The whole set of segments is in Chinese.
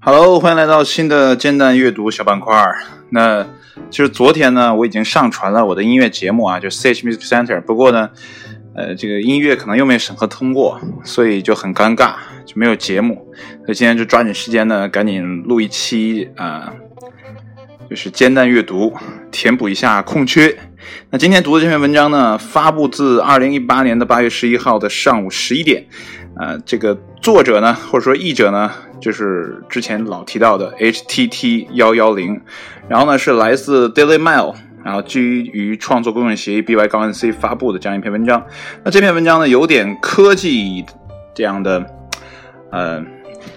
Hello，欢迎来到新的煎蛋阅读小板块。那其实昨天呢，我已经上传了我的音乐节目啊，就 Sage Music Center。不过呢，呃，这个音乐可能又没审核通过，所以就很尴尬，就没有节目。所以今天就抓紧时间呢，赶紧录一期啊，就是煎蛋阅读，填补一下空缺。那今天读的这篇文章呢，发布自二零一八年的八月十一号的上午十一点。呃，这个作者呢，或者说译者呢，就是之前老提到的 H T T 幺幺零，然后呢是来自 Daily Mail，然后基于创作公用协议 B Y 杠 N C 发布的这样一篇文章。那这篇文章呢，有点科技这样的呃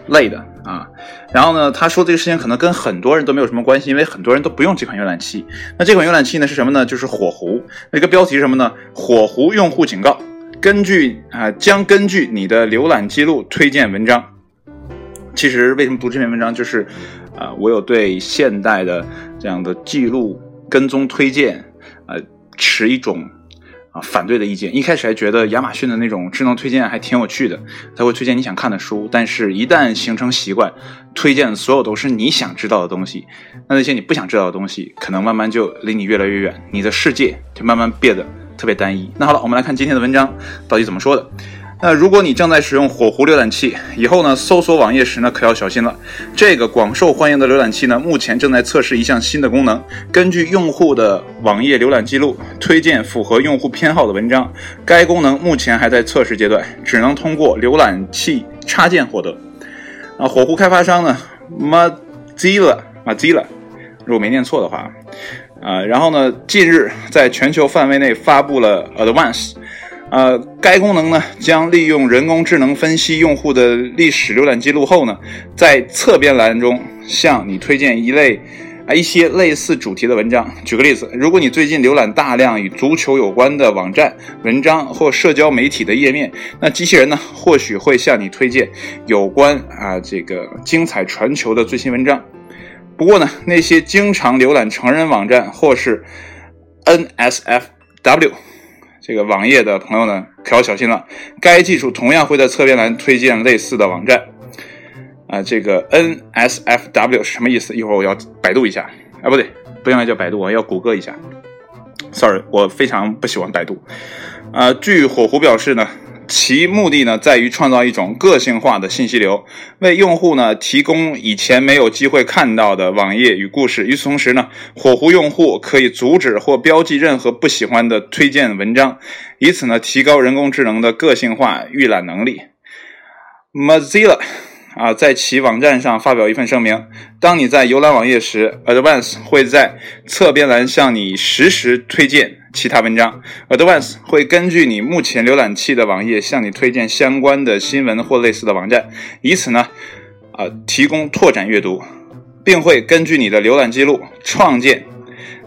类的啊。然后呢，他说这个事情可能跟很多人都没有什么关系，因为很多人都不用这款浏览器。那这款浏览器呢是什么呢？就是火狐。那个标题是什么呢？火狐用户警告。根据啊，将根据你的浏览记录推荐文章。其实为什么读这篇文章，就是啊，我有对现代的这样的记录跟踪推荐，呃，持一种啊反对的意见。一开始还觉得亚马逊的那种智能推荐还挺有趣的，它会推荐你想看的书。但是，一旦形成习惯，推荐的所有都是你想知道的东西，那那些你不想知道的东西，可能慢慢就离你越来越远，你的世界就慢慢变得。特别单一。那好了，我们来看今天的文章到底怎么说的。那如果你正在使用火狐浏览器，以后呢搜索网页时呢可要小心了。这个广受欢迎的浏览器呢，目前正在测试一项新的功能，根据用户的网页浏览记录推荐符合用户偏好的文章。该功能目前还在测试阶段，只能通过浏览器插件获得。啊，火狐开发商呢，Mozilla，Mozilla，如果没念错的话。啊，然后呢？近日在全球范围内发布了 Advanced，呃，该功能呢将利用人工智能分析用户的历史浏览记录后呢，在侧边栏中向你推荐一类啊一些类似主题的文章。举个例子，如果你最近浏览大量与足球有关的网站、文章或社交媒体的页面，那机器人呢或许会向你推荐有关啊这个精彩传球的最新文章。不过呢，那些经常浏览成人网站或是 NSFW 这个网页的朋友呢，可要小心了。该技术同样会在侧边栏推荐类似的网站。啊，这个 NSFW 是什么意思？一会儿我要百度一下。啊，不对，不应该叫百度，我要谷歌一下。Sorry，我非常不喜欢百度。啊，据火狐表示呢。其目的呢，在于创造一种个性化的信息流，为用户呢提供以前没有机会看到的网页与故事。与此同时呢，火狐用户可以阻止或标记任何不喜欢的推荐文章，以此呢提高人工智能的个性化预览能力。Mozilla。啊，在其网站上发表一份声明：当你在浏览网页时，Advance 会在侧边栏向你实时推荐其他文章。Advance 会根据你目前浏览器的网页向你推荐相关的新闻或类似的网站，以此呢，啊，提供拓展阅读，并会根据你的浏览记录创建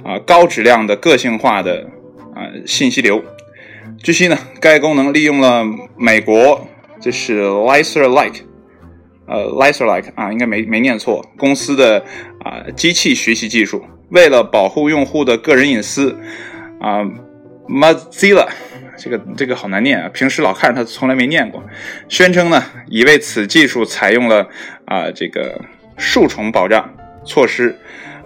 啊高质量的个性化的啊信息流。据悉呢，该功能利用了美国这是 l i s e r l i k e。呃 l i s e r l i k e 啊，应该没没念错，公司的啊机器学习技术，为了保护用户的个人隐私，啊，Mozilla 这个这个好难念啊，平时老看着它从来没念过，宣称呢已为此技术采用了啊这个数重保障措施，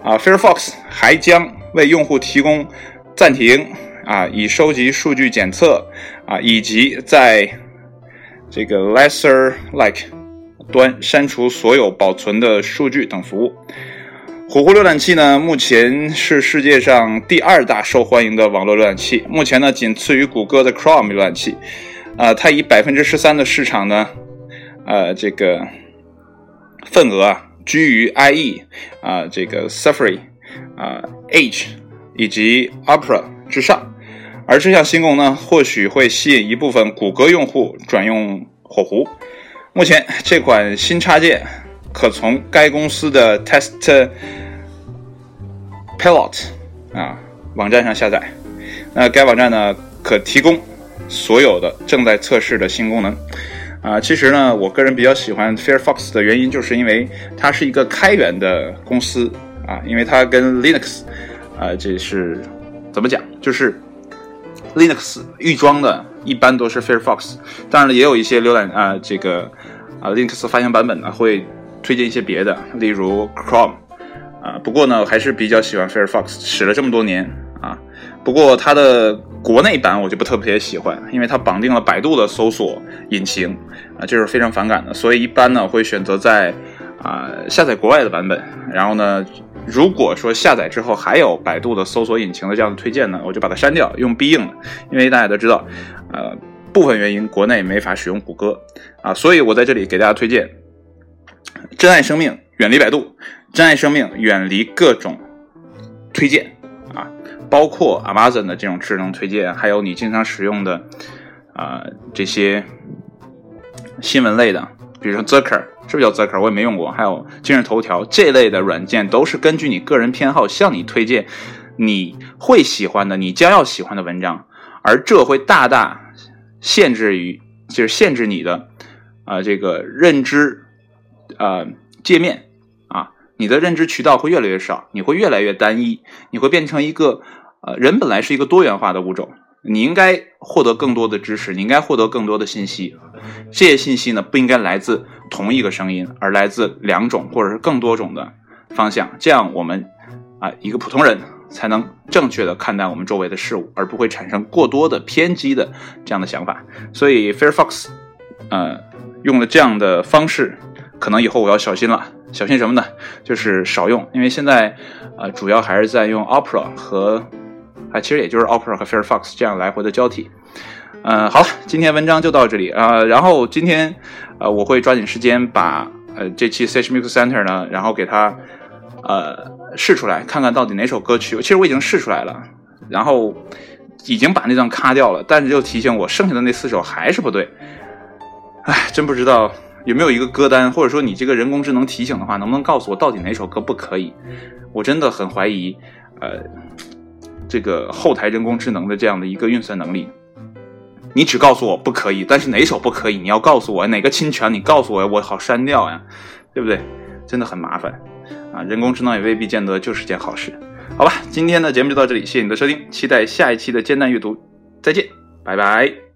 啊，Firefox 还将为用户提供暂停啊，以收集数据检测啊，以及在这个 Lesser Like。端删除所有保存的数据等服务。火狐浏览器呢，目前是世界上第二大受欢迎的网络浏览器，目前呢仅次于谷歌的 Chrome 浏览器。啊，它以百分之十三的市场呢，呃，这个份额啊，居于 IE 啊，这个 Safari 啊，Edge 以及 Opera 之上。而这项新功能或许会吸引一部分谷歌用户转用火狐。目前这款新插件可从该公司的 Test Pilot 啊网站上下载。那该网站呢可提供所有的正在测试的新功能。啊，其实呢，我个人比较喜欢 Firefox 的原因，就是因为它是一个开源的公司啊，因为它跟 Linux 啊，这是怎么讲？就是 Linux 预装的一般都是 Firefox。当然了，也有一些浏览啊，这个啊 Linux 发行版本呢会推荐一些别的，例如 Chrome 啊。不过呢，我还是比较喜欢 Firefox，使了这么多年啊。不过它的国内版我就不特别喜欢，因为它绑定了百度的搜索引擎啊，这是非常反感的。所以一般呢会选择在啊下载国外的版本，然后呢。如果说下载之后还有百度的搜索引擎的这样的推荐呢，我就把它删掉，用必应的，因为大家都知道，呃，部分原因国内没法使用谷歌啊，所以我在这里给大家推荐，珍爱生命，远离百度，珍爱生命，远离各种推荐啊，包括 Amazon 的这种智能推荐，还有你经常使用的啊这些新闻类的，比如说 Zucker。是不是叫 Zucker？我也没用过。还有今日头条这类的软件，都是根据你个人偏好向你推荐你会喜欢的、你将要喜欢的文章，而这会大大限制于，就是限制你的啊这个认知呃界面啊，你的认知渠道会越来越少，你会越来越单一，你会变成一个呃人本来是一个多元化的物种。你应该获得更多的知识，你应该获得更多的信息。这些信息呢，不应该来自同一个声音，而来自两种或者是更多种的方向。这样，我们啊，一个普通人才能正确的看待我们周围的事物，而不会产生过多的偏激的这样的想法。所以，Firefox，呃，用了这样的方式，可能以后我要小心了。小心什么呢？就是少用，因为现在呃，主要还是在用 Opera 和。啊，其实也就是 Opera 和 Firefox 这样来回的交替。嗯，好了，今天文章就到这里啊。然后今天，呃，我会抓紧时间把呃这期 Search Mix Center 呢，然后给它呃试出来，看看到底哪首歌曲。其实我已经试出来了，然后已经把那段卡掉了，但是又提醒我剩下的那四首还是不对。哎，真不知道有没有一个歌单，或者说你这个人工智能提醒的话，能不能告诉我到底哪首歌不可以？我真的很怀疑，呃。这个后台人工智能的这样的一个运算能力，你只告诉我不可以，但是哪首不可以？你要告诉我哪个侵权？你告诉我，我好删掉呀，对不对？真的很麻烦啊！人工智能也未必见得就是件好事。好吧，今天的节目就到这里，谢谢你的收听，期待下一期的煎蛋阅读，再见，拜拜。